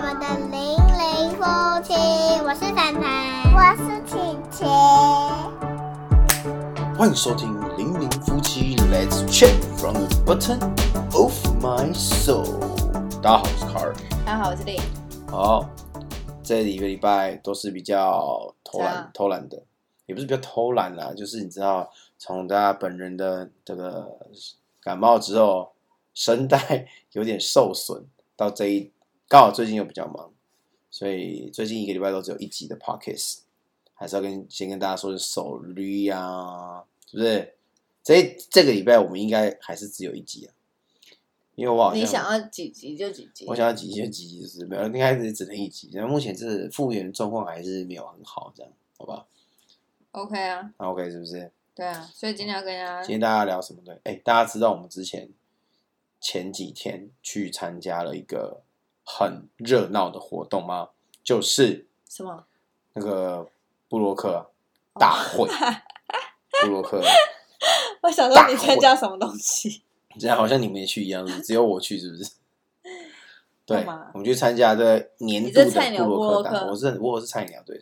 我们的零零夫妻，我是凡凡，我是琪琪。欢迎收听《零零夫妻 Let's check from the Bottom of My Soul》。大家好，我是卡尔。大家好，我是丽。好，这一个礼拜都是比较偷懒偷懒的，也不是比较偷懒啦，就是你知道，从大家本人的这个感冒之后，声带有点受损，到这一刚好最近又比较忙，所以最近一个礼拜都只有一集的 Podcast，还是要跟先跟大家说是手驴呀、是不是？这这个礼拜我们应该还是只有一集啊，因为我好像你想要几集就几集我，想要几集就几集，就是没有，应该是只能一集。然后目前这复原状况还是没有很好，这样好吧？OK 啊，那 OK 是不是？对啊，所以今天要跟大家今天大家聊什么呢？哎，大家知道我们之前前几天去参加了一个很热闹的活动吗？就是什么？那个布洛克大会，布洛克，我想说你参加什么东西？这样好像你们也去一样，只有我去，是不是？对，我们去参加这年度的布洛克大会。我是我是菜鸟，对，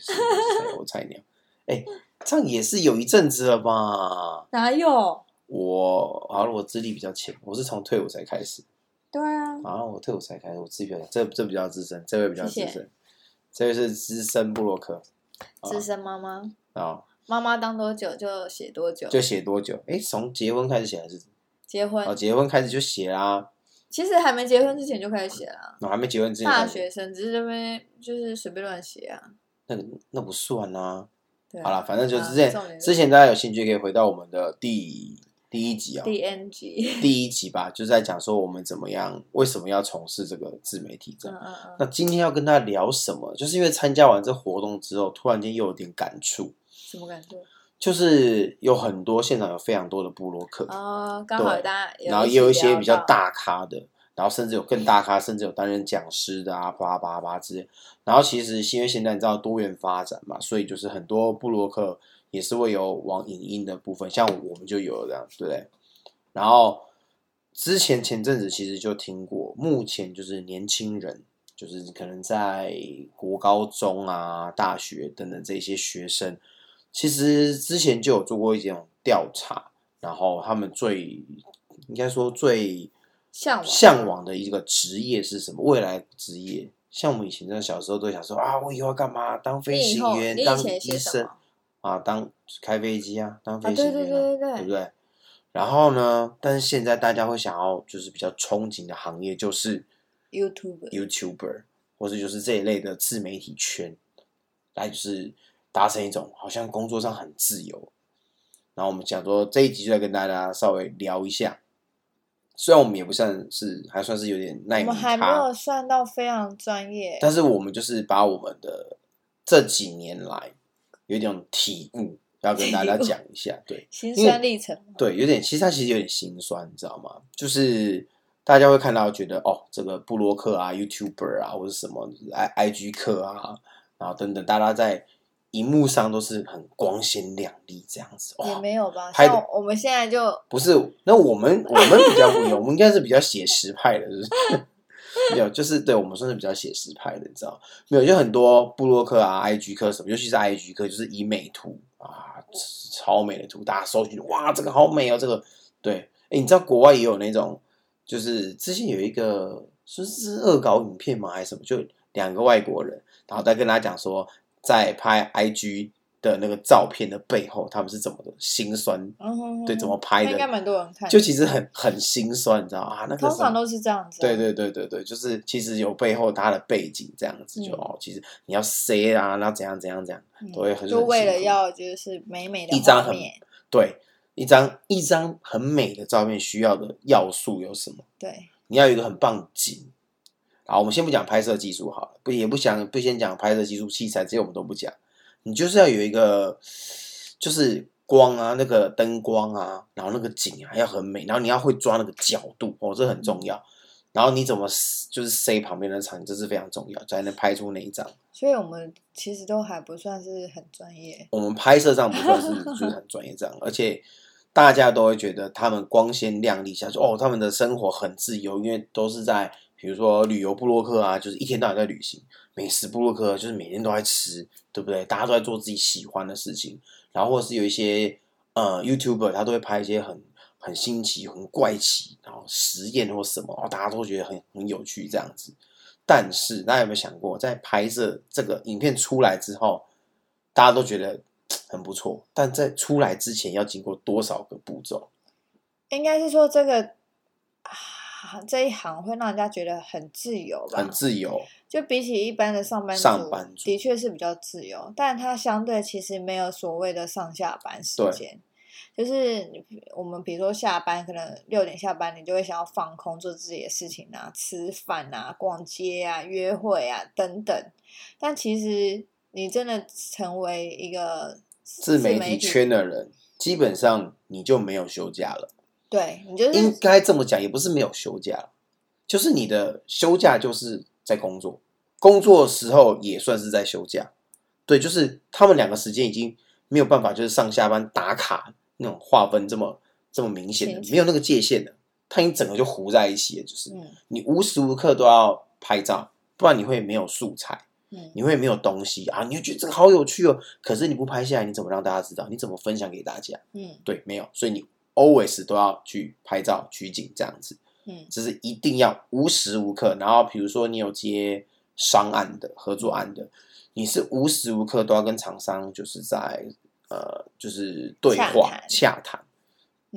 我菜鸟。哎，这样也是有一阵子了吧？哪有？我好了，我资历比较浅，我是从退伍才开始。对啊，啊，我退伍才开始，我自己比较浅，这这比较资深，这位比较资谢谢深，这位是资深布洛克资深妈妈，啊，妈妈当多久就写多久，就写多久？哎，从结婚开始写还是？结婚哦，。结婚开始就写啦。其实还没结婚之前就开始写了，我还没结婚之前大学生只是这边就是随便乱写啊。那个那不算啊。啊，好了，反正就是之前、重点是之前大家有兴趣可以回到我们的第第一集啊、第 N 集，第一集吧，就是在讲说我们怎么样，为什么要从事这个自媒体这样。嗯嗯嗯，那今天要跟大家聊什么？就是因为参加完这活动之后，突然间又有点感触，什么感觉？就是有很多现场有非常多的部落客，哦，刚好对大家然后也有一些比较大咖的，然后甚至有更大咖，甚至有担任讲师的啊，叭叭叭之类。然后其实因为现在你知道多元发展嘛，所以就是很多部落客也是会有往影音的部分，像我们就有了这样，对不对？然后之前前阵子其实就听过，目前就是年轻人，就是可能在国高中啊、大学等等这些学生，其实之前就有做过一种调查，然后他们最应该说最向往向往的一个职业是什么？未来职业，像我们以前在小时候都想说啊，我以后要干嘛？当飞行员，当医生？啊，当开飞机啊，当啊，飞行员、啊对对对对对，对不对？然后呢，但是现在大家会想要就是比较憧憬的行业就是 YouTube YouTuber，或者就是这一类的自媒体圈，来就是达成一种好像工作上很自由。然后我们想说这一集就来跟大家稍微聊一下，虽然我们也不算是还算是有点耐米我们还没有，算到非常专业，但是我们就是把我们的这几年来有一种体悟要跟大家讲一下，对。心酸历程嘛。对，有点，其实它其实有点心酸，你知道吗？就是大家会看到觉得哦，这个布洛克啊、YouTuber 啊，或者什么 i IG 客啊，然后等等，大家在荧幕上都是很光鲜亮丽这样子。也哦，没有吧？拍的像我们现在就不是，那我们我们比较不一样，我们应该是比较写实派的，就是 没有，就是对我们算是比较写实派的，你知道？没有，就很多布洛克啊、IG 客什么，尤其是 IG 客，就是以美图啊，超美的图，大家搜寻，哇，这个好美哦，这个对，哎，你知道国外也有那种，就是之前有一个说是恶搞影片吗，还是什么，就两个外国人，然后再跟他讲说，在拍 IG 的那个照片的背后，他们是怎么的心酸，嗯，对，怎么拍的，那应该蛮多人看，就其实很很心酸，你知道啊？那个通常都是这样子啊。对对对对对，就是其实有背后他的背景这样子，就嗯哦，其实你要 say 啊，然后怎样怎样怎样，嗯都会很就为了要就是美美的一张很对一张一张很美的照片需要的要素有什么？对，你要有一个很棒的景。好，我们先不讲拍摄技术好了，不也不想不先讲拍摄技术器材，这些我们都不讲。你就是要有一个，就是光啊，那个灯光啊，然后那个景啊要很美，然后你要会抓那个角度哦，这很重要。然后你怎么就是塞旁边的场景，这是非常重要，才能拍出那一张。所以我们其实都还不算是很专业。我们拍摄上不算是就是很专业这样，而且大家都会觉得他们光鲜亮丽下去，哦，他们的生活很自由，因为都是在比如说旅游部落客啊，就是一天到晚在旅行；美食部落客就是每天都在吃，对不对？大家都在做自己喜欢的事情，然后或者是有一些呃 YouTuber，他都会拍一些很很新奇、很怪奇，然后实验或什么，大家都觉得很很有趣这样子。但是大家有没有想过，在拍摄这个影片出来之后，大家都觉得很不错，但在出来之前要经过多少个步骤？应该是说这个啊这一行会让人家觉得很自由吧？很自由，就比起一般的上班族，上班族的确是比较自由，但它相对其实没有所谓的上下班时间。就是我们比如说下班，可能六点下班，你就会想要放空，做自己的事情啊，吃饭啊，逛街啊，约会啊等等。但其实你真的成为一个自媒体圈的人，基本上你就没有休假了。对你就是应该这么讲，也不是没有休假，就是你的休假就是在工作，工作时候也算是在休假。对，就是他们两个时间已经没有办法，就是上下班打卡那种划分这么这么明显的，没有那个界限的，他已经整个就糊在一起了。就是嗯你无时无刻都要拍照，不然你会没有素材。嗯你会没有东西啊，你会觉得这个好有趣哦，可是你不拍下来，你怎么让大家知道？你怎么分享给大家？嗯对，没有，所以你 always 都要去拍照取景这样子，嗯这是一定要无时无刻。然后比如说你有接商案的合作案的，你是无时无刻都要跟厂商就是在呃就是对话洽谈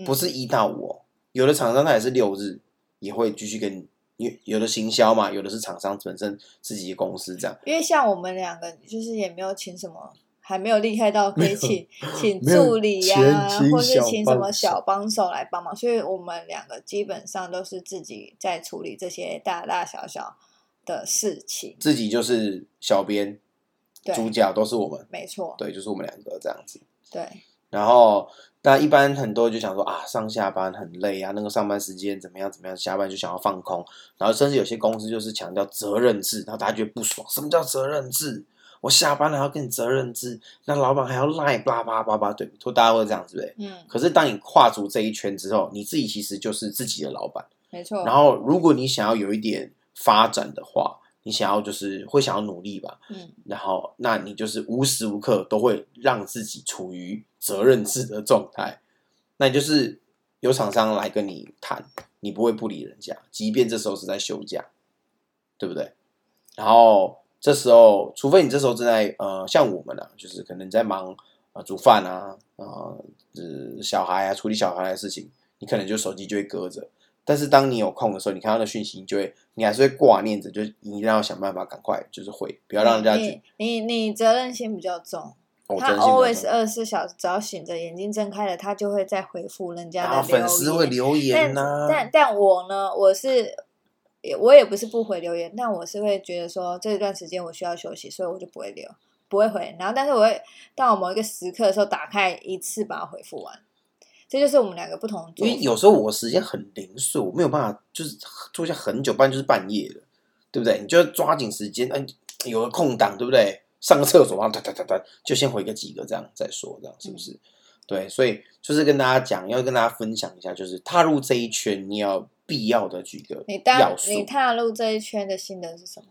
不是一到五哦，有的厂商他也是六日也会继续跟你。因为有的行销嘛，有的是厂商本身自己的公司这样，因为像我们两个，就是也没有请什么，还没有厉害到可以请请助理呀、或是小请什么小帮手来帮忙，所以我们两个基本上都是自己在处理这些大大小小的事情。自己就是小编，对，主角都是我们，没错，对，就是我们两个这样子。对，然后，但一般很多人就想说啊，上下班很累啊，那个上班时间怎么样怎么样，下班就想要放空。然后甚至有些公司就是强调责任制，然后大家觉得不爽，什么叫责任制？我下班了还要跟你责任制，那老板还要赖，叭叭叭叭，对，就大家会这样，对不对？嗯，可是当你跨足这一圈之后，你自己其实就是自己的老板。没错。然后，如果你想要有一点发展的话，你想要就是会想要努力吧，嗯，然后那你就是无时无刻都会让自己处于责任制的状态，那你就是有厂商来跟你谈，你不会不理人家，即便这时候是在休假，对不对？然后这时候，除非你这时候正在呃，像我们啊，就是可能在忙呃煮饭啊，呃，呃小孩啊，处理小孩的事情，你可能就手机就会搁着。但是当你有空的时候，你看到的讯息，你就会，你还是会挂念着，就是你一定要想办法赶快就是回，不要让人家你你你责任心比较重，他 always 二十四小时只要醒着，眼睛睁开了，他就会再回复人家的留言。粉丝会留言但呐、但但我呢，我是也我也不是不回留言，但我是会觉得说这段时间我需要休息，所以我就不会留，不会回。然后，但是我会到某一个时刻的时候打开一次把它回复完。这就是我们两个不同的。因为有时候我时间很零碎，我没有办法就是坐下很久，不然就是半夜了，对不对？你就要抓紧时间，哎，有个空档，对不对？上个厕所，然后哒哒哒哒，就先回个几个，这样再说，这样是不是？对，所以就是跟大家讲，要跟大家分享一下，就是踏入这一圈，你要必要的几个你当要素你。踏入这一圈的心得是什么？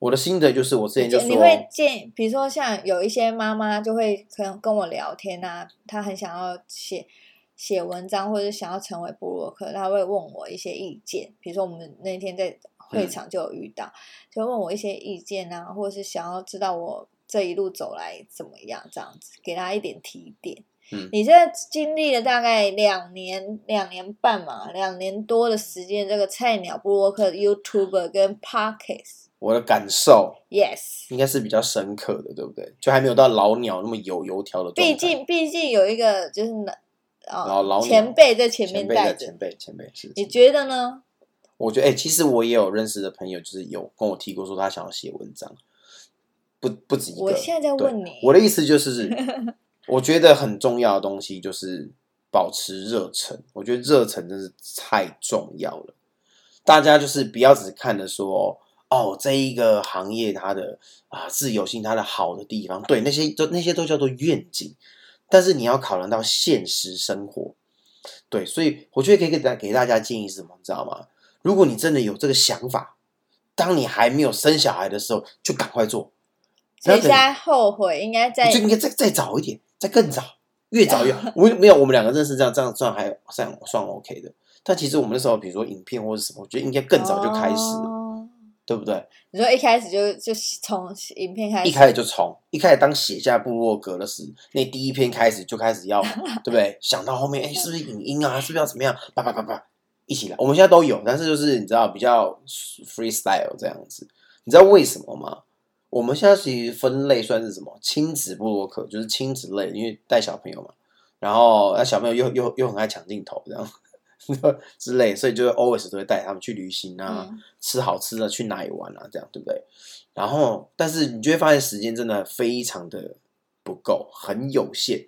我的心得就是，我之前就说，你会建，比如说像有一些妈妈就会可能跟我聊天啊，她很想要写写文章，或者想要成为部落客，她会问我一些意见。比如说我们那天在会场就有遇到，就问我一些意见啊，或者是想要知道我这一路走来怎么样，这样子给她一点提点。嗯你这经历了大概两年、两年半嘛，两年多的时间，这个菜鸟布洛克、YouTuber 跟 Podcast。我的感受 Yes，应该是比较深刻的，对不对？就还没有到老鸟那么有油条的。毕竟毕竟有一个就是啊、老老前辈在前面带着前，辈前辈是，你觉得呢？我觉得，哎、其实我也有认识的朋友，就是有跟我提过说他想要写文章，不不止一个。我现在在对问你，我的意思就是，我觉得很重要的东西就是保持热忱。我觉得热忱真是太重要了。大家就是不要只看着说，哦，这一个行业它的啊自由性，它的好的地方，对那些都那些都叫做愿景，但是你要考量到现实生活。对，所以我觉得可以给大给大家建议是什么，你知道吗？如果你真的有这个想法，当你还没有生小孩的时候，就赶快做。所以现在后悔应该再就应该再再早一点，再更早，越早越好。我没有，我们两个认识这样这样算还算算 OK 的。但其实我们那时候，比如说影片或者什么，我觉得应该更早就开始了，哦对不对？你说一开始就就从影片开始，一开始就从一开始当写下部落格的时，那第一篇开始就开始要，对不对？想到后面，哎，是不是影音啊？是不是要怎么样？叭叭叭叭，一起来。我们现在都有，但是就是你知道比较 freestyle 这样子。你知道为什么吗？我们现在其实分类算是什么？亲子布洛克，就是亲子类，因为带小朋友嘛。然后那小朋友又又又很爱抢镜头，这样 之类，所以就 always 都会带他们去旅行啊，嗯吃好吃的，去哪里玩啊，这样对不对？然后，但是你就会发现时间真的非常的不够，很有限。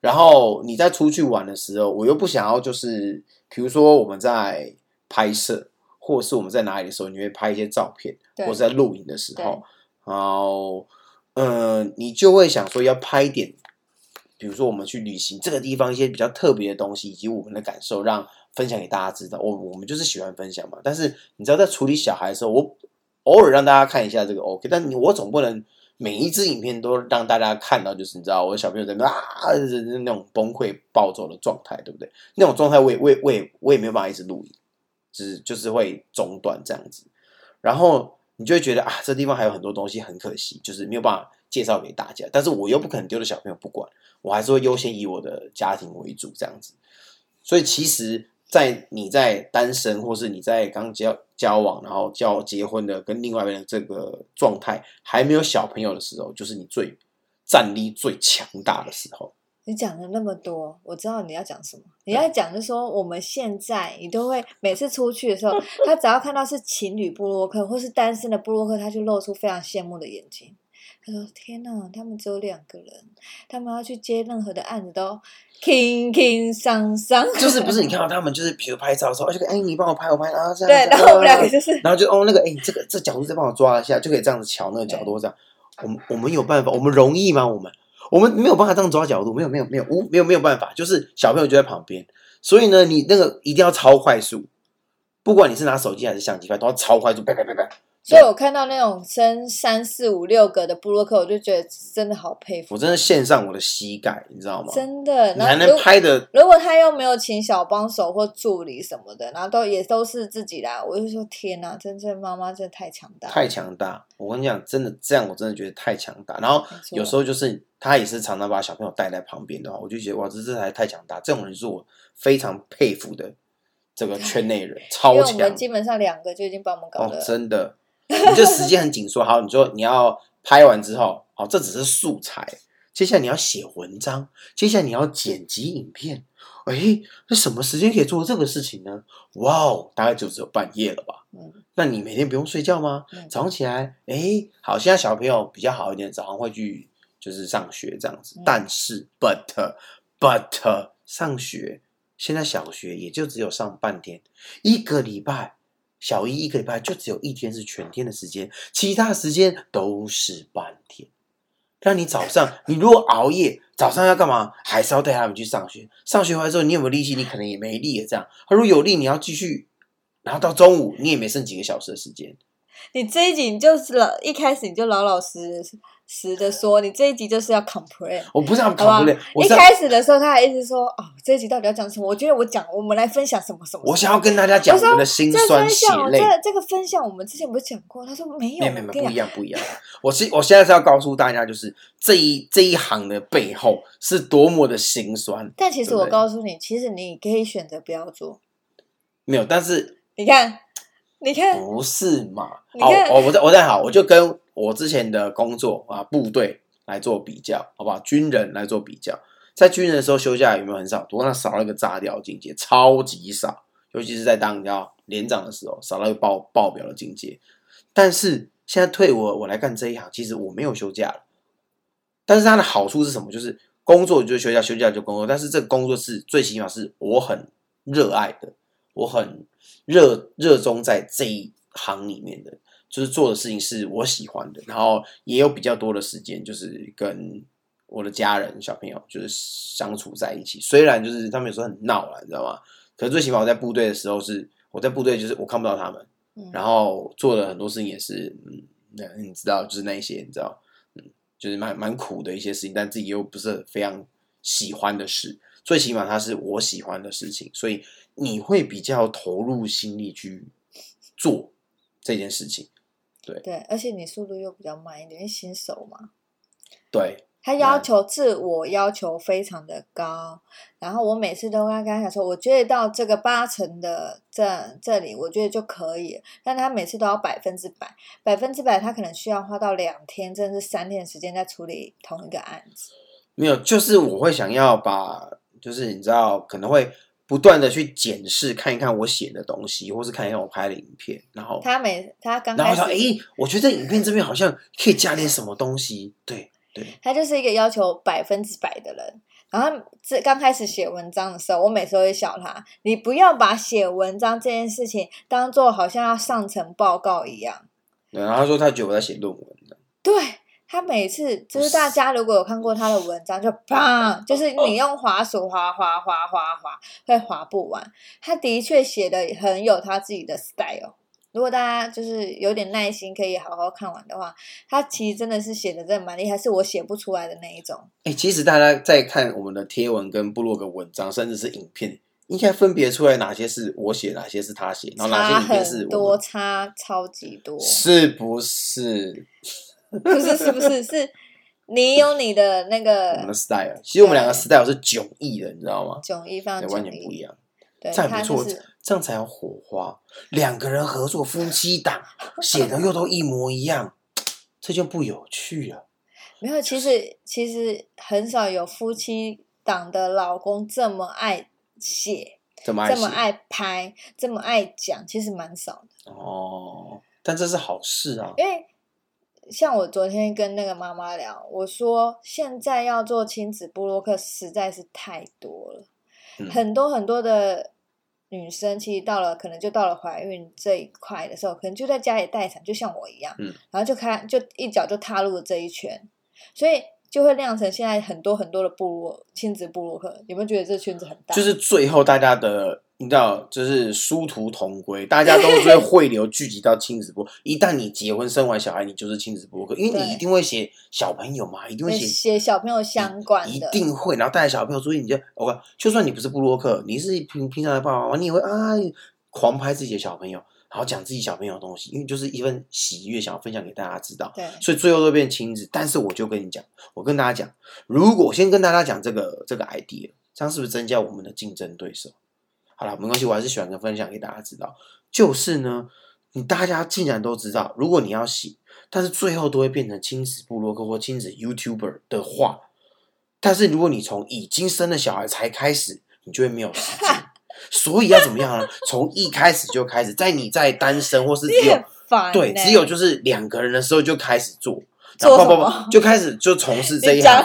然后你在出去玩的时候，我又不想要就是，比如说我们在拍摄，或者是我们在哪里的时候，你会拍一些照片，或者在录影的时候，然后，嗯、你就会想说要拍点，比如说我们去旅行这个地方一些比较特别的东西，以及我们的感受，让分享给大家知道。我我们就是喜欢分享嘛。但是你知道，在处理小孩的时候，我偶尔让大家看一下这个 OK，但你我总不能每一支影片都让大家看到，就是你知道我的小朋友在那边啊那种崩溃暴走的状态，对不对？那种状态我也我也我也我也没有办法一直录影，就是就是会中断这样子。然后你就会觉得啊，这地方还有很多东西很可惜，就是没有办法介绍给大家。但是我又不可能丢了小朋友不管，我还是会优先以我的家庭为主这样子。所以其实，在你在单身，或是你在刚交交往，然后交结婚的跟另外一个人这个状态还没有小朋友的时候，就是你最战力最强大的时候。你讲了那么多，我知道你要讲什么。你要讲就是说，我们现在你都会每次出去的时候，他只要看到是情侣布洛克或是单身的布洛克，他就露出非常羡慕的眼睛。他说：“天哪，他们只有两个人，他们要去接任何的案子都轻轻桑桑。”就是不是你看到 他们就是比如拍照的时候，哎，这个哎你帮我拍，我拍啊这样。对，然后我们两个啊就是然后就哦那个哎这个这角度再帮我抓一下，就可以这样子瞧那个角度这样。我们我们有办法，我们容易吗？我们我们没有办法这样抓角度，没有没有没有无没有没有办法，就是小朋友就在旁边，所以呢，你那个一定要超快速，不管你是拿手机还是相机拍，都要超快速，啪啪啪啪。所以我看到那种生三四五六个的布洛克，我就觉得真的好佩服，我真的献上我的膝盖，你知道吗？真的。你还能然后如拍的如果他又没有请小帮手或助理什么的，然后都也都是自己来，我就说天哪，真正妈妈真的太强大，太强大。我跟你讲，真的这样，我真的觉得太强大。然后有时候就是他也是常常把小朋友带在旁边的话，我就觉得哇，这这才太强大。这种人是我非常佩服的这个圈内人，超强我们基本上两个就已经帮我们搞哦得，，真的。你这时间很紧缩，好，你说你要拍完之后，好，这只是素材，接下来你要写文章，接下来你要剪辑影片。哎，那什么时间可以做这个事情呢？哇哦，大概就只有半夜了吧？嗯，那你每天不用睡觉吗？嗯早上起来，哎，好，现在小朋友比较好一点，早上会去就是上学这样子。嗯但是，but but 上学，现在小学也就只有上半天，一个礼拜，小一一个礼拜就只有一天是全天的时间，其他时间都是半天。那你早上，你如果熬夜，早上要干嘛？还是要带他们去上学。上学回来之后，你有没有力气？你可能也没力了。这样，他如果有力，你要继续，然后到中午，你也没剩几个小时的时间。你这一集你就是老一开始你就老老实实的说，你这一集就是要 complain。我不是要 complain，我一开始的时候，他还一直说：“哦，这一集到底要讲什么？”我觉得我讲，我们来分享什么什么。我想要跟大家讲我们的心酸血，泪。这这个分享我们之前不是讲过？他说没有，没有没有不一样不一样。我是我现在是要告诉大家，就是这一这一行的背后是多么的心酸。但其实我告诉你，其实你可以选择不要做。没有，但是你看，你看，不是嘛？好，我我再我再好，我就跟我之前的工作啊部队来做比较，好不好？军人来做比较，在军人的时候休假有没有很少？多那少了一个炸掉的境界，超级少，尤其是在当你要连长的时候，少了一个爆爆表的境界。但是现在退伍，我来干这一行，其实我没有休假了。但是它的好处是什么？就是工作就休假，休假就工作。但是这个工作是最起码是我很热爱的，我很热热衷在这一行里面的，就是做的事情是我喜欢的，然后也有比较多的时间，就是跟我的家人、小朋友就是相处在一起。虽然就是他们有时候很闹啦，你知道吗？可是最起码我在部队的时候是，我在部队就是我看不到他们，嗯然后做的很多事情也是，嗯，那你知道，就是那一些，你知道，嗯，就是蛮蛮苦的一些事情，但自己又不是非常喜欢的事，最起码它是我喜欢的事情，所以你会比较投入心力去做这件事情。对，而且你速度又比较慢一点，因为新手嘛。对，他要求自我要求非常的高，然后我每次都跟他讲说，我觉得到这个八成的这这里，我觉得就可以，但他每次都要百分之百，百分之百，他可能需要花到两天，甚至是三天的时间在处理同一个案子。没有，就是我会想要把，就是你知道，可能会不断的去检视，看一看我写的东西，或是看一看我拍的影片，然后，他每他刚然后说，开始，诶，我觉得影片这边好像可以加点什么东西，对对，他就是一个要求百分之百的人。然后这刚开始写文章的时候，我每次都会笑他，你不要把写文章这件事情当做好像要上层报告一样。对然后他说他觉得我在写论文，对他每次就是大家如果有看过他的文章，就砰，就是你用滑鼠滑滑滑滑滑，会滑不完。他的确写的很有他自己的 style。如果大家就是有点耐心，可以好好看完的话，他其实真的是写的真的蛮厉害，是我写不出来的那一种。哎，其实大家在看我们的贴文跟部落格文章，甚至是影片，应该分别出来哪些是我写，哪些是他写，然后哪些影片是多，差超级多，是不是？不是是不是 是？你有你的那我个 style，其实我们两个 style 是迥异的，你知道吗？迥异，非常对，迥完全不一异。样。对，这样不错他就是，这样才有火花。两个人合作，夫妻档 写的又都一模一样，这就不有趣了。没有，其实其实很少有夫妻档的老公这么爱写，这么爱写这么爱拍，这么爱讲，其实蛮少的。哦，但这是好事啊。因为像我昨天跟那个妈妈聊，我说现在要做亲子部落客实在是太多了，嗯。很多很多的女生其实到了可能就到了怀孕这一块的时候，可能就在家里待产，就像我一样，嗯。然后就开就一脚就踏入了这一圈，所以就会酿成现在很多很多的部落亲子部落客，有没有觉得这圈子很大？就是最后大家的，你知道，就是殊途同归，大家都会汇流聚集到亲子播。一旦你结婚生完小孩，你就是亲子播客，因为你一定会写小朋友嘛，一定会写写小朋友相关的一，定会，然后带着小朋友出去，你就我看，就算你不是布洛克，你是平平常的爸爸妈妈，你也会啊狂拍自己的小朋友，然后讲自己小朋友的东西，因为就是一份喜悦，想要分享给大家知道，对所以最后都变亲子。但是我就跟你讲，我跟大家讲，如果先跟大家讲这个这个 idea，这样是不是增加我们的竞争对手？好了，没关系，我还是喜欢跟分享给大家知道，就是呢，你大家既然都知道，如果你要洗，但是最后都会变成亲子部落客或亲子 YouTuber 的话，但是如果你从已经生了小孩才开始，你就会没有时间。所以要怎么样呢？从一开始就开始，在你在单身或是只有对，只有就是两个人的时候就开始做，然后不不不就开始就从事这一行，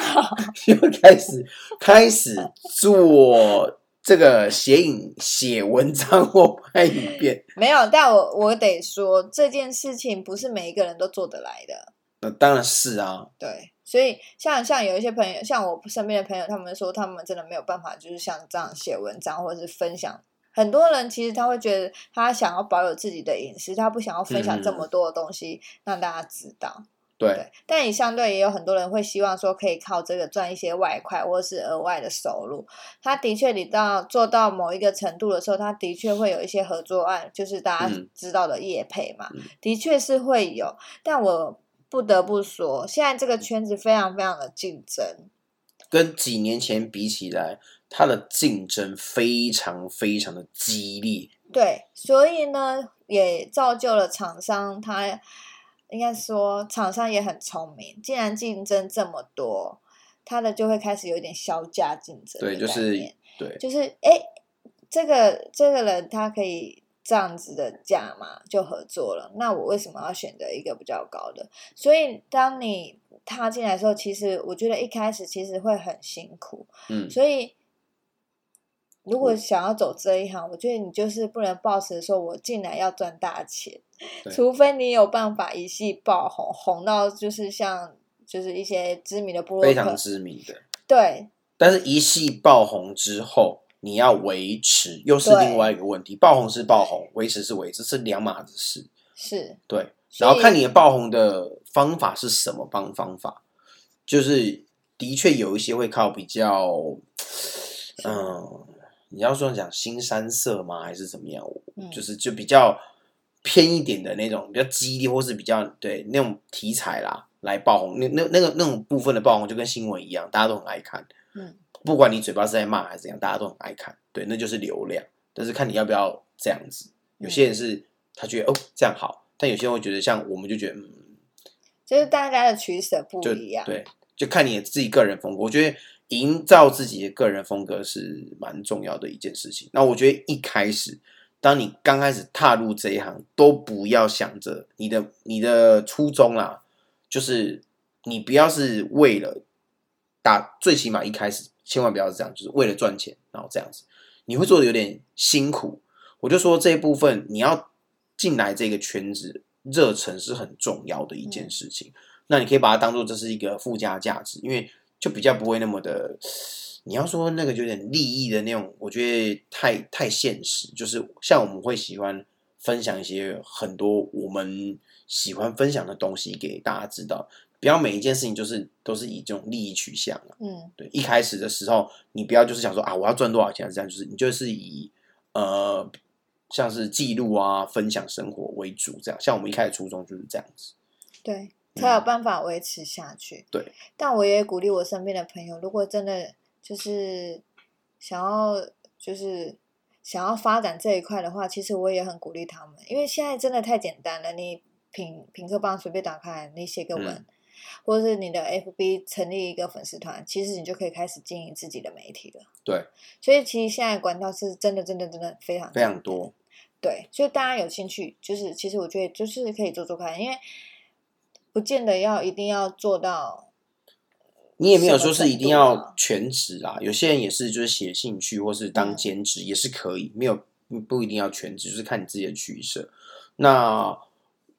就开始开始做这个写影写文章或拍影片。没有，但我我得说这件事情不是每一个人都做得来的，那当然是啊，对，所以像像有一些朋友，像我身边的朋友，他们说他们真的没有办法，就是像这样写文章或者是分享。很多人其实他会觉得他想要保有自己的隐私，他不想要分享这么多的东西让大家知道。对对，但你相对也有很多人会希望说可以靠这个赚一些外快或是额外的收入。他的确，你到做到某一个程度的时候，他的确会有一些合作案，就是大家嗯知道的业配嘛，嗯的确是会有。但我不得不说，现在这个圈子非常非常的竞争。跟几年前比起来，它的竞争非常非常的激烈。对，所以呢，也造就了厂商他。应该说，厂商也很聪明。既然竞争这么多，他的就会开始有点销价竞争的对，就概是念对，就是哎，这个这个人他可以这样子的价嘛，就合作了。那我为什么要选择一个比较高的？所以当你踏进来的时候，其实我觉得一开始其实会很辛苦。嗯，所以如果想要走这一行，我觉得你就是不能抱持说我进来要赚大钱，对除非你有办法一系爆红，红到就是像就是一些知名的部落非常，知名的。对，但是，一系爆红之后，你要维持，又是另外一个问题。爆红是爆红，维持是维持，是两码子事。是，对，然后看你的爆红的方法是什么帮方法，就是的确有一些会靠比较，嗯，你要说讲新山色吗，还是怎么样？嗯就是就比较偏一点的那种，比较激励或是比较对那种题材啦来爆红，那那那个那种部分的爆红就跟新闻一样，大家都很爱看。嗯，不管你嘴巴是在骂还是怎样，大家都很爱看。对，那就是流量。但是看你要不要这样子。有些人是他觉得哦这样好，但有些人会觉得像我们就觉得嗯就是大家的取舍不就一样。对，就看你自己个人风格。我觉得营造自己的个人风格是蛮重要的一件事情。那我觉得一开始，当你刚开始踏入这一行，都不要想着你的你的初衷啦，就是你不要是为了打，最起码一开始千万不要是这样，就是为了赚钱，然后这样子，你会做的有点辛苦。我就说这一部分你要进来这个圈子，热忱是很重要的一件事情。那你可以把它当做这是一个附加价值，因为就比较不会那么的，你要说那个有点利益的那种，我觉得太太现实。就是像我们会喜欢分享一些很多我们喜欢分享的东西给大家知道，不要每一件事情就是都是以这种利益取向啊。嗯，对，一开始的时候，你不要就是想说啊，我要赚多少钱，这样就是你就是以呃像是记录啊、分享生活为主，这样。像我们一开始初衷就是这样子。对，才有办法维持下去。对，但我也鼓励我身边的朋友，如果真的就是想要就是想要发展这一块的话，其实我也很鼓励他们，因为现在真的太简单了。你品品客帮随便打开，你写个文，嗯或者是你的 FB 成立一个粉丝团，其实你就可以开始经营自己的媒体了。对，所以其实现在管道是真的真的真的非常非常多。对，所以大家有兴趣，就是其实我觉得就是可以做做看，因为不见得要一定要做到。你也没有说是一定要啊全职啊，有些人也是就是写兴趣或是当嗯兼职也是可以，没有不一定要全职，就是看你自己的取舍。那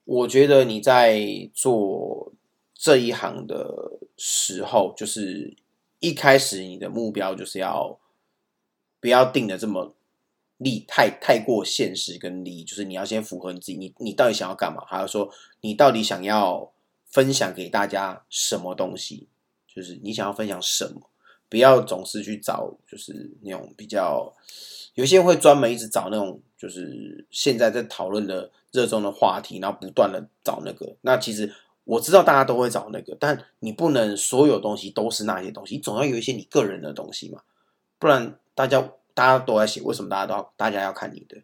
我觉得你在做这一行的时候，就是一开始你的目标就是要不要定的这么利太太过现实跟利益，就是你要先符合你自己，你你到底想要干嘛？还有说你到底想要分享给大家什么东西？就是你想要分享什么，不要总是去找就是那种比较，有些人会专门一直找那种就是现在在讨论的热衷的话题，然后不断的找那个。那其实我知道大家都会找那个，但你不能所有东西都是那些东西，你总要有一些你个人的东西嘛，不然大家大家都在写，为什么大家都要大家要看你的？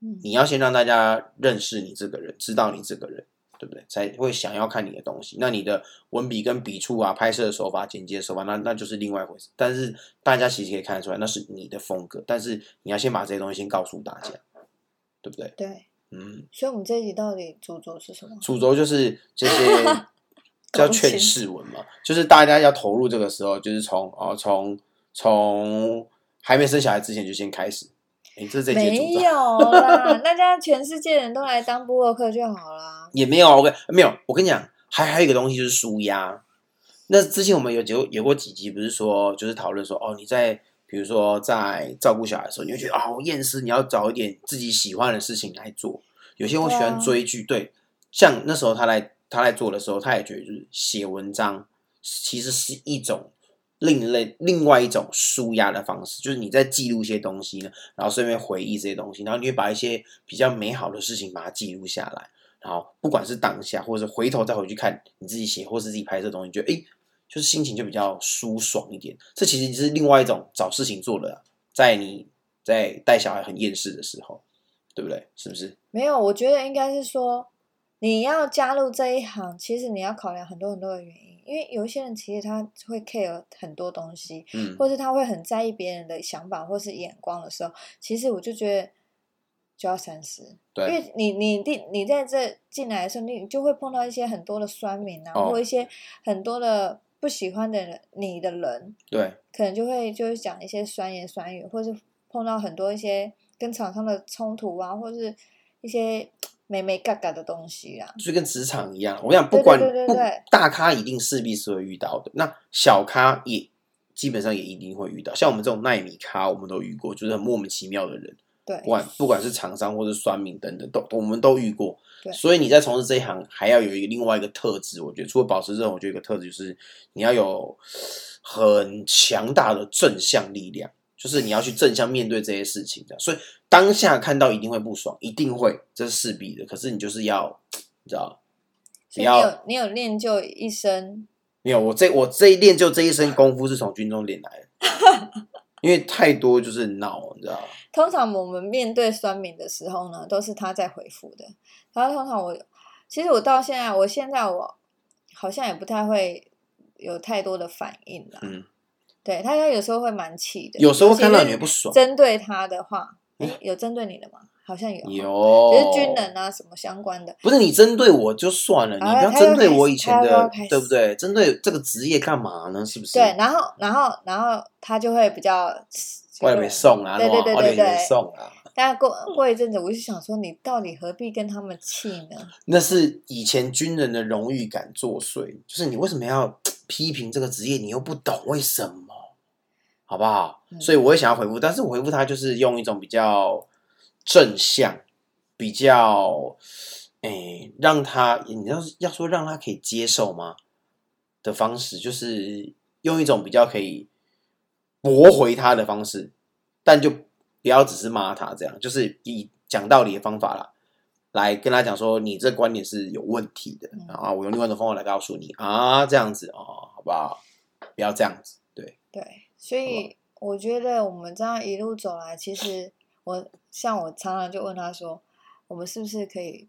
嗯，你要先让大家认识你这个人，知道你这个人，对不对？才会想要看你的东西。那你的文笔跟笔触啊、拍摄的手法、剪接的手法，那那就是另外一回事。但是大家其实可以看得出来，那是你的风格。但是你要先把这些东西先告诉大家，对不对？对。嗯，所以我们这一集到底主轴是什么？主轴就是这些 叫劝世文嘛，就是大家要投入这个时候，就是从哦从从还没生小孩之前就先开始。哎，这这没。有啦，那这样全世界人都来当布洛克就好啦。也没有啊，我跟没有，我跟你讲，还还有一个东西就是舒压。那之前我们有有有过几集，不是说就是讨论说，哦，你在比如说在照顾小孩的时候，你会觉得啊好厌世，你要找一点自己喜欢的事情来做。有些人会喜欢追剧，对，像那时候他来他来做的时候，他也觉得就是写文章其实是一种另类另外一种舒压的方式，就是你在记录一些东西呢，然后顺便回忆这些东西，然后你会把一些比较美好的事情把它记录下来。然后不管是当下，或者是回头再回去看你自己写或是自己拍摄的东西，你觉得诶，就是心情就比较舒爽一点。这其实是另外一种找事情做的，在你在带小孩很厌世的时候，对不对？是不是？没有，我觉得应该是说，你要加入这一行，其实你要考量很多很多的原因，因为有一些人其实他会 care 很多东西，嗯，或是他会很在意别人的想法或是眼光的时候，其实我就觉得就要三思，对。因，为你你你你在这进来的时候，你就会碰到一些很多的酸民啊，哦或一些很多的不喜欢的人，你的人，对，可能就会就会讲一些酸言酸语，或是碰到很多一些跟厂商的冲突啊，或是一些美美嘎嘎的东西啊。就跟职场一样。我想，不对管不大咖一定势必是会遇到的，那小咖也基本上也一定会遇到。像我们这种耐米咖，我们都遇过，就是很莫名其妙的人，对不管不管是厂商或是酸民等等，都我们都遇过。所以你在从事这一行，还要有一个另外一个特质，我觉得除了保持这种，我觉得一个特质就是你要有很强大的正向力量，就是你要去正向面对这些事情的。所以当下看到一定会不爽，一定会，这是势必的。可是你就是要，你知道，你要有你有练就一身，没有，我这我这一练就这一身功夫是从军中练来的，因为太多就是闹，你知道吗？通常我们面对酸敏的时候呢，都是他在回复的。然后通常我，其实我到现在，我现在我好像也不太会有太多的反应啦。嗯，对他，他有时候会蛮气的，有时候看到你也不爽，针对他的话，诶有针对你的吗？好像有，有，就是军人啊什么相关的。不是你针对我就算了，你啊不要针对我以前的对不对？针对这个职业干嘛呢？是不是？对，，然后然后然后他就会比较，我也没送啊，对对对对对送啊。但过过一阵子，我就想说，你到底何必跟他们气呢？那是以前军人的荣誉感作祟，就是你为什么要 批评这个职业？你又不懂为什么，好不好？嗯所以我也想要回复，但是我回复他就是用一种比较正向、比较诶、让他你要要说让他可以接受吗的方式，就是用一种比较可以驳回他的方式，但就不要只是骂他这样，就是以讲道理的方法啦。来跟他讲说，你这观点是有问题的嗯啊！我用另外一种方法来告诉你啊，这样子哦，好不好？不要这样子，对，对，所以我觉得我们这样一路走来，其实我像我常常就问他说，我们是不是可以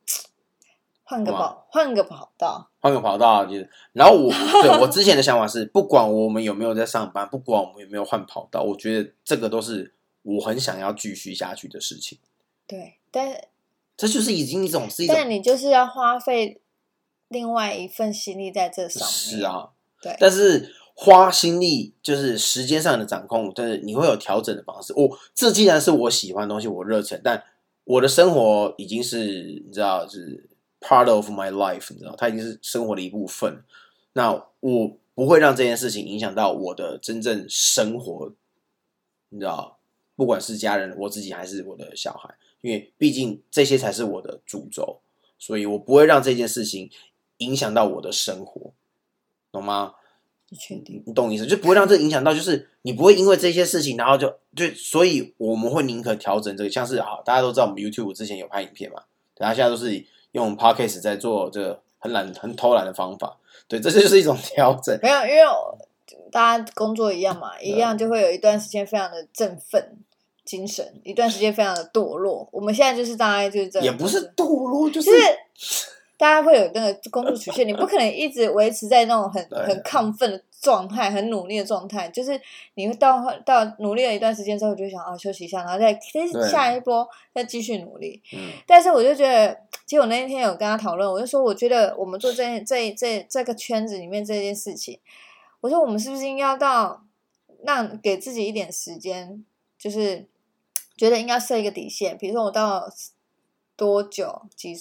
换个跑换个跑道？换个跑道就是。然后我对我之前的想法是，不管我们有没有在上班，不管我们有没有换跑道，我觉得这个都是我很想要继续下去的事情。对，但这就是已经一种是一种但你就是要花费另外一份心力在这上面。是，啊，对，但是花心力就是时间上的掌控，但是你会有调整的方式。我这既然是我喜欢的东西，我热忱，但我的生活已经是你知道是 part of my life，你知道，它已经是生活的一部分。那我不会让这件事情影响到我的真正生活，你知道，不管是家人、我自己还是我的小孩，因为毕竟这些才是我的主轴，所以我不会让这件事情影响到我的生活，懂吗？你确定？你懂我意思？就不会让这影响到，就是你不会因为这些事情，然后就就，所以我们会宁可调整这个，像是好，大家都知道我们 YouTube 之前有拍影片嘛，大家现在都是用 Podcast 在做这个很懒、很偷懒的方法，对，这就是一种调整。没有，因为大家工作一样嘛，一样就会有一段时间非常的振奋精神，一段时间非常的堕落。我们现在就是大概就是这样，也不是堕落，就是就是大家会有那个工作曲线，你不可能一直维持在那种很很亢奋的状态，很努力的状态。就是你会到到努力了一段时间之后，就想啊休息一下，然后再对下一波再继续努力。嗯，但是我就觉得，其实我那一天有跟他讨论，我就说，我觉得我们做这这这这个圈子里面这件事情，我说我们是不是应该要到让给自己一点时间，就是觉得应该设一个底线，比如说我到多久几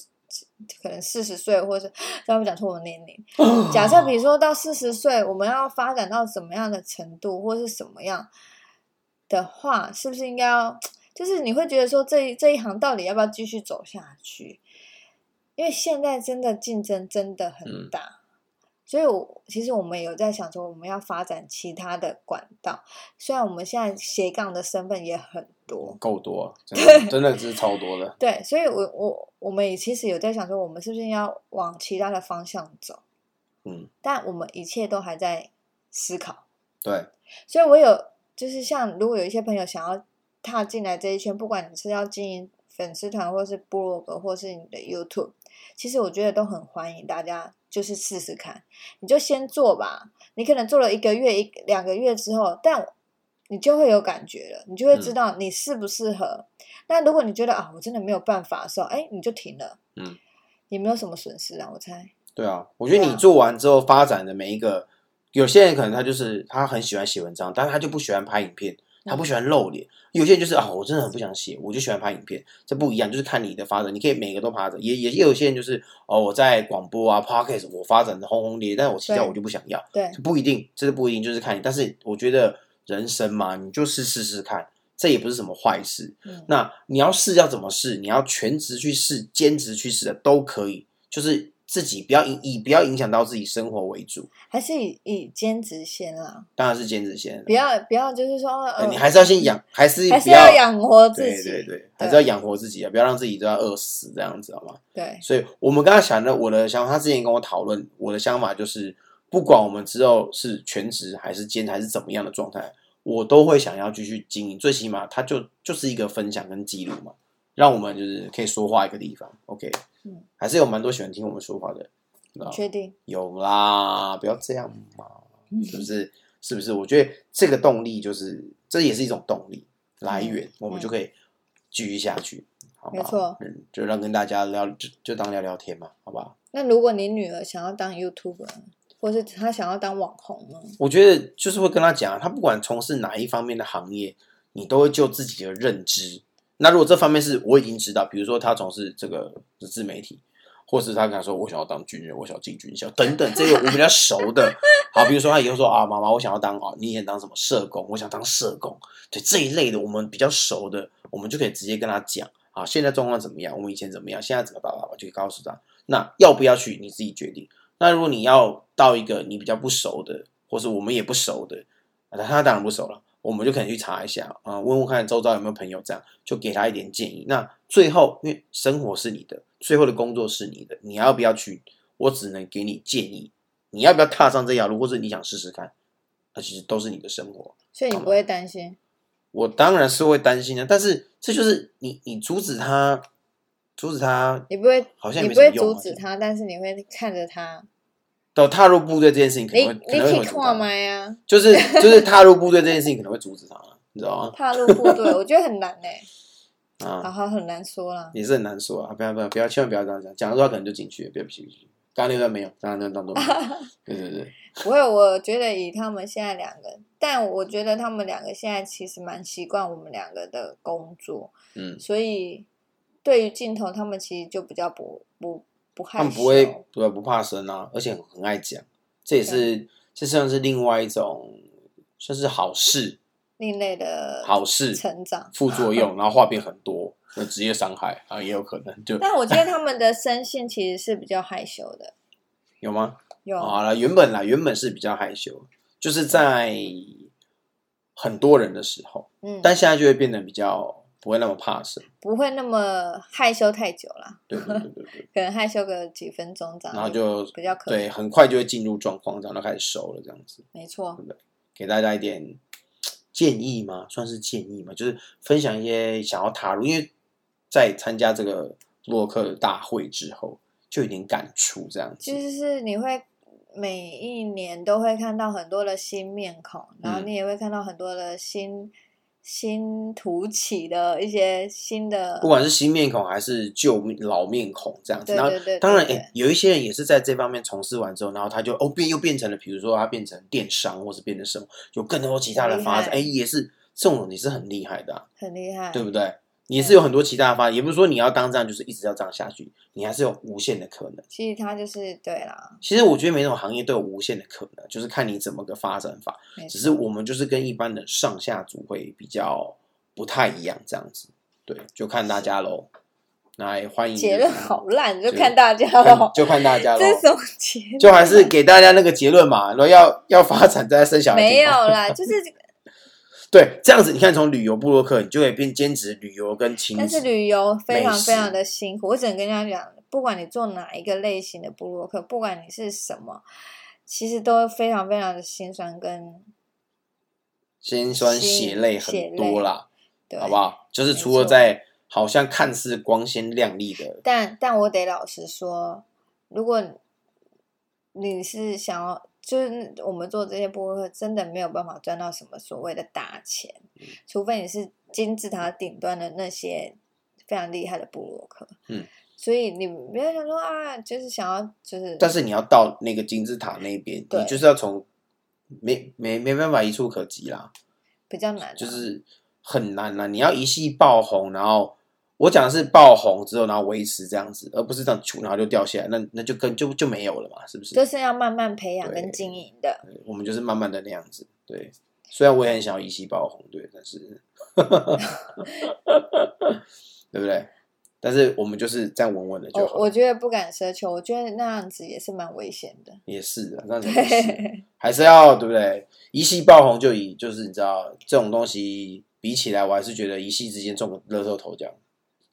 可能四十岁，或者是要不讲出我的年龄。假设比如说到四十岁，我们要发展到怎么样的程度，或是什么样的话，是不是应该要？就是你会觉得说这一这一行到底要不要继续走下去？因为现在真的竞争真的很嗯大，所以我其实我们有在想说，我们要发展其他的管道。虽然我们现在斜杠的身份也很多，够多，真的真的是超多的。对，所以我我我们也其实有在想说，我们是不是要往其他的方向走？嗯，但我们一切都还在思考。对，所以我有就是像如果有一些朋友想要踏进来这一圈，不管你是要经营粉丝团，或是部落格，或是你的 YouTube，其实我觉得都很欢迎大家就是试试看，你就先做吧。你可能做了一个月、一两个月之后，但你就会有感觉了，你就会知道你适不适合。那如果你觉得啊，我真的没有办法的时候，哎，你就停了，嗯，也没有什么损失啊，我猜。对啊，我觉得你做完之后发展的每一个，有些人可能他就是他很喜欢写文章，但是他就不喜欢拍影片，他不喜欢露脸。有些人就是啊，我真的很不想写，我就喜欢拍影片，这不一样，就是看你的发展，你可以每个都发展。也也也有些人就是哦，我在广播啊、podcast 我发展的轰轰烈烈，但是我其他我就不想要，对，不一定，这是不一定，就是看你。但是我觉得人生嘛，你就是试试看，这也不是什么坏事。嗯，那你要试要怎么试？你要全职去试，兼职去试的都可以，就是自己不要影以不要影响到自己生活为主，还是以以兼职先啦，当然是兼职先。不要不要就是说，你还是要先养，还是还是要要养活自己，对对对，还是要养活自己啊，不要让自己都要饿死这样子，好吗？对所以我们刚刚想的，我的想法，他之前跟我讨论，我的想法就是，不管我们之后是全职还是兼还是怎么样的状态，我都会想要继续经营，最起码它就就是一个分享跟记录嘛，让我们就是可以说话一个地方。OK，嗯，还是有蛮多喜欢听我们说话的，确定，有啦，不要这样嘛，嗯是不是？是不是？我觉得这个动力就是，这也是一种动力来源，我们就可以继续下去，好吧？没错嗯，就让跟大家聊，就就当聊聊天嘛，好不好？那如果你女儿想要当 YouTuber，或是她想要当网红呢？我觉得就是会跟她讲，她不管从事哪一方面的行业，你都会就自己的认知。那如果这方面是我已经知道，比如说他从事这个自媒体，或是他跟他说我想要当军人，我想要进军校等等，这个我比较熟的。好，比如说他以后说啊，妈妈，我想要当啊，你以前当什么社工，我想当社工，对这一类的，我们比较熟的，我们就可以直接跟他讲啊，现在状况怎么样，我们以前怎么样，现在怎么办吧，我就可以告诉他。那要不要去你自己决定。那如果你要到一个你比较不熟的，或是我们也不熟的，那他当然不熟了，我们就可能去查一下啊、问问看周遭有没有朋友这样，就给他一点建议。那最后，因为生活是你的，最后的工作是你的，你要不要去？我只能给你建议，你要不要踏上这条路，或者你想试试看？那其实都是你的生活。所以你不会担心，我当然是会担心的，但是这就是你，你阻止他，阻止他你不会，好像你不会阻止他，但是你会看着她，到踏入部队这件事情，可你能会可你可以能会阻止他看麦啊，就是就是踏入部队这件事情可能会阻止他，你知道吗？踏入部队，我觉得很难 呢，好啊，好很难说啦。也是很难说啊！不要不要不要，千万不要这样讲，讲的话可能就进去了，不要不要不要。刚刚那段没有，刚刚那段都没有。对对对，不会，我觉得以他们现在两个，但我觉得他们两个现在其实蛮习惯我们两个的工作，嗯，所以对于镜头，他们其实就比较不不不害羞，他们不会对不怕生啊，而且很很爱讲，这也是这算是另外一种算是好事，另类的好事成长。副作用，然后话变很多，那职业伤害啊也有可能，就但我觉得他们的声线其实是比较害羞的，有吗？有好了，原本啦，原本是比较害羞，就是在很多人的时候，嗯，但现在就会变得比较不会那么怕生。不会那么害羞太久了，对对对对对，可能害羞个几分钟这样，然后就比较可对，很快就会进入状况，这样就开始熟了，这样子。没错，给大家一点建议吗？算是建议吗？就是分享一些想要踏入，因为在参加这个洛克大会之后，就有点感触，这样子。其实是你会每一年都会看到很多的新面孔，然后嗯你也会看到很多的新新突起的一些新的不，管是新面孔还是旧老面孔这样子，然后对对对，当然，对诶，有一些人也是在这方面从事完之后，然后他就哦变又变成了，比如说他变成电商，或是变成什么，有更多其他的发展，哎，也是这种你是很厉害的啊、很厉害，对不对？也是有很多其他的发展，也不是说你要当这样就是一直要这样下去，你还是有无限的可能。其实它就是对啦，其实我觉得每种行业都有无限的可能，就是看你怎么个发展法。只是我们就是跟一般的上下组会比较不太一样，这样子。对，就看大家喽。那也欢迎结论好烂，就就看大家喽。就看大家喽 这。是什么结论？就还是给大家那个结论嘛，然后要要发展再生小孩。没有。啦，就是对，这样子你看，从旅游部落客，你就可以变兼职旅游跟亲子。但是旅游非常非常的辛苦，我只能跟大家讲，不管你做哪一个类型的部落客，不管你是什么，其实都非常非常的心酸跟心酸血泪很多啦，对，好不？好？就是除了在好像看似光鲜亮丽的，但但我得老实说，如果你是想要，就是我们做这些播客，真的没有办法赚到什么所谓的大钱，嗯除非你是金字塔顶端的那些非常厉害的部落客。嗯，所以你不要想说啊，就是想要就是，但是你要到那个金字塔那边，你就是要从没没没办法一触可及啦。比较难啊、就是很难啦。你要一系爆红，然后我讲的是爆红之后，然后维持这样子，而不是这样出然后就掉下来，那那就跟就就没有了嘛，是不是？就是要慢慢培养跟经营的。我们就是慢慢的那样子，对。虽然我也很想要一夕爆红，对，但是，对不对？但是我们就是这样稳稳的就好。我我觉得不敢奢求，我觉得那样子也是蛮危险的。也是啊，那也是，还是要对不对？一夕爆红就以就是你知道这种东西比起来，我还是觉得一夕之间中个乐透头奖。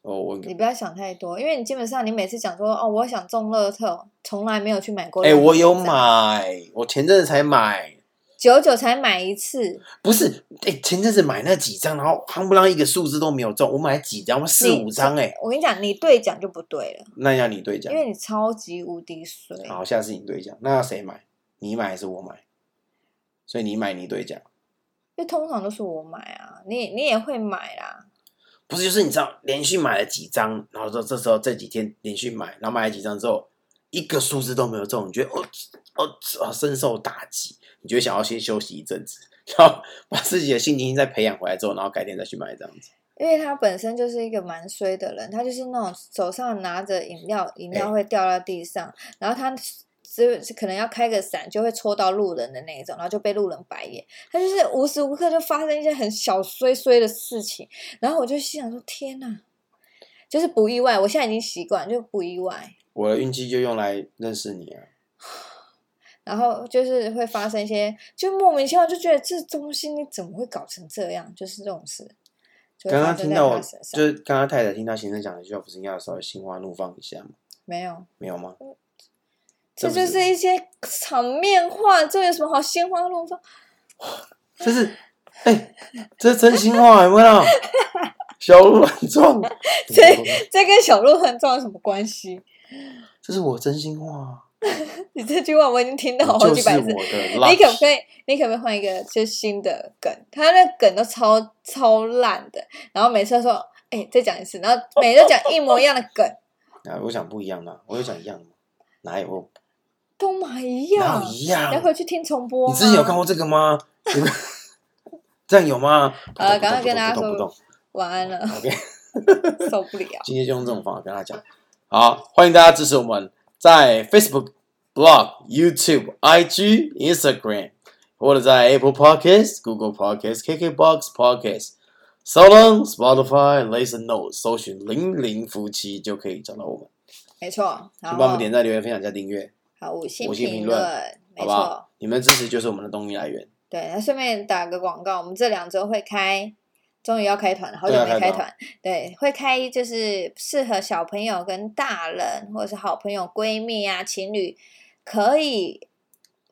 哦，我你不要想太多，因为你基本上你每次讲说哦，我想中乐透，从来没有去买过。哎、我有，买，我前阵子才买，九九才买一次。不是哎、前阵子买那几张，然后夯不啷一个数字都没有中，我买几张？我四五张哎、我跟你讲，你兑奖就不对了，那要你兑奖因，为你超级无敌水。好，下次你兑奖，那要谁买？你买还是我买？所以你买你兑奖，因为通常都是我买啊，你你也会买啦。不是就是你知道连续买了几张，然后说这时候这几天连续买，然后买了几张之后，一个数字都没有中，你觉得哦哦哦深受打击，你就会想要先休息一阵子，然后把自己的信心再培养回来之后，然后改天再去买这样子。因为他本身就是一个蛮衰的人，他就是那种手上拿着饮料，饮料会掉到地上，然后他只可能要开个伞就会戳到路人的那一种，然后就被路人白眼。他就是无时无刻就发生一些很小衰衰的事情，然后我就心想说：天哪，就是不意外，我现在已经习惯，就不意外。我的运气就用来认识你啊！然后就是会发生一些，就莫名其妙就觉得这东西你怎么会搞成这样？就是这种事，刚刚听到我。就是刚刚太太听到先生讲的一句话，不是应该要稍微心花怒放一下吗？没有，没有吗？这就是一些场面话，这有什么好鲜花怒放？这是哎、这是真心话有没有？小鹿乱撞，这这跟小鹿很重有什么关系？这是我真心话，你这句话我已经听到好就是几百次。你可不。可以？你可不可以换一个就新的梗？他那梗都超超烂的，然后每次都说：“哎、再讲一次。”然后每次都讲一模一样的梗，啊，我讲不一样的，我有讲一样的吗？哪有？都嘛一哪样有。一样？要回去听重播。你之前有看过这个吗？你们 这样有吗？好了，赶快跟大家说晚安了，OK，受不了。今天就用这种方法跟大家讲。好，欢迎大家支持我们在 Facebook、Blog、YouTube、IG、Instagram，或者在 Apple Podcasts、Google Podcasts、KKBox Podcasts、s o l o n Spotify、Listen Notes 搜寻“零零夫妻”就可以找到我们。没错，请然后帮我们点赞、留言、分享加订阅，好五星评论，没错。？你们的支持就是我们的动力来源。对，那顺便打个广告，我们这两周会开，终于要开团了，好久没开团。对，会开就是适合小朋友跟大人，或者是好朋友、闺蜜啊、情侣，可以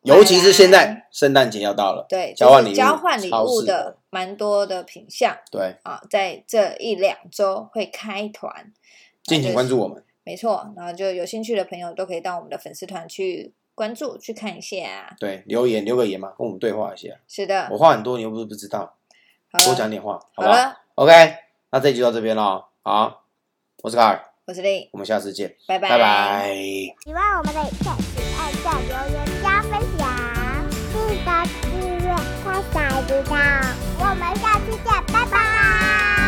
尤其是现在圣诞节要到了，对交换礼物交换礼物的蛮多的品相对，啊，在这一两周会开团，敬请关注我们。没错，然后就有兴趣的朋友都可以到我们的粉丝团去关注、去看一下。对，留言留个言嘛，跟我们对话一下。是的，我话很多，你又不是不知道，多讲点话，好吧，？OK，那这集就到这边了。好，我是卡尔，我是丽，我们下次见，拜拜，拜拜。喜欢我们的影片，请按赞、留言、加分享，记得订阅、开小铃铛。我们下次见，拜拜。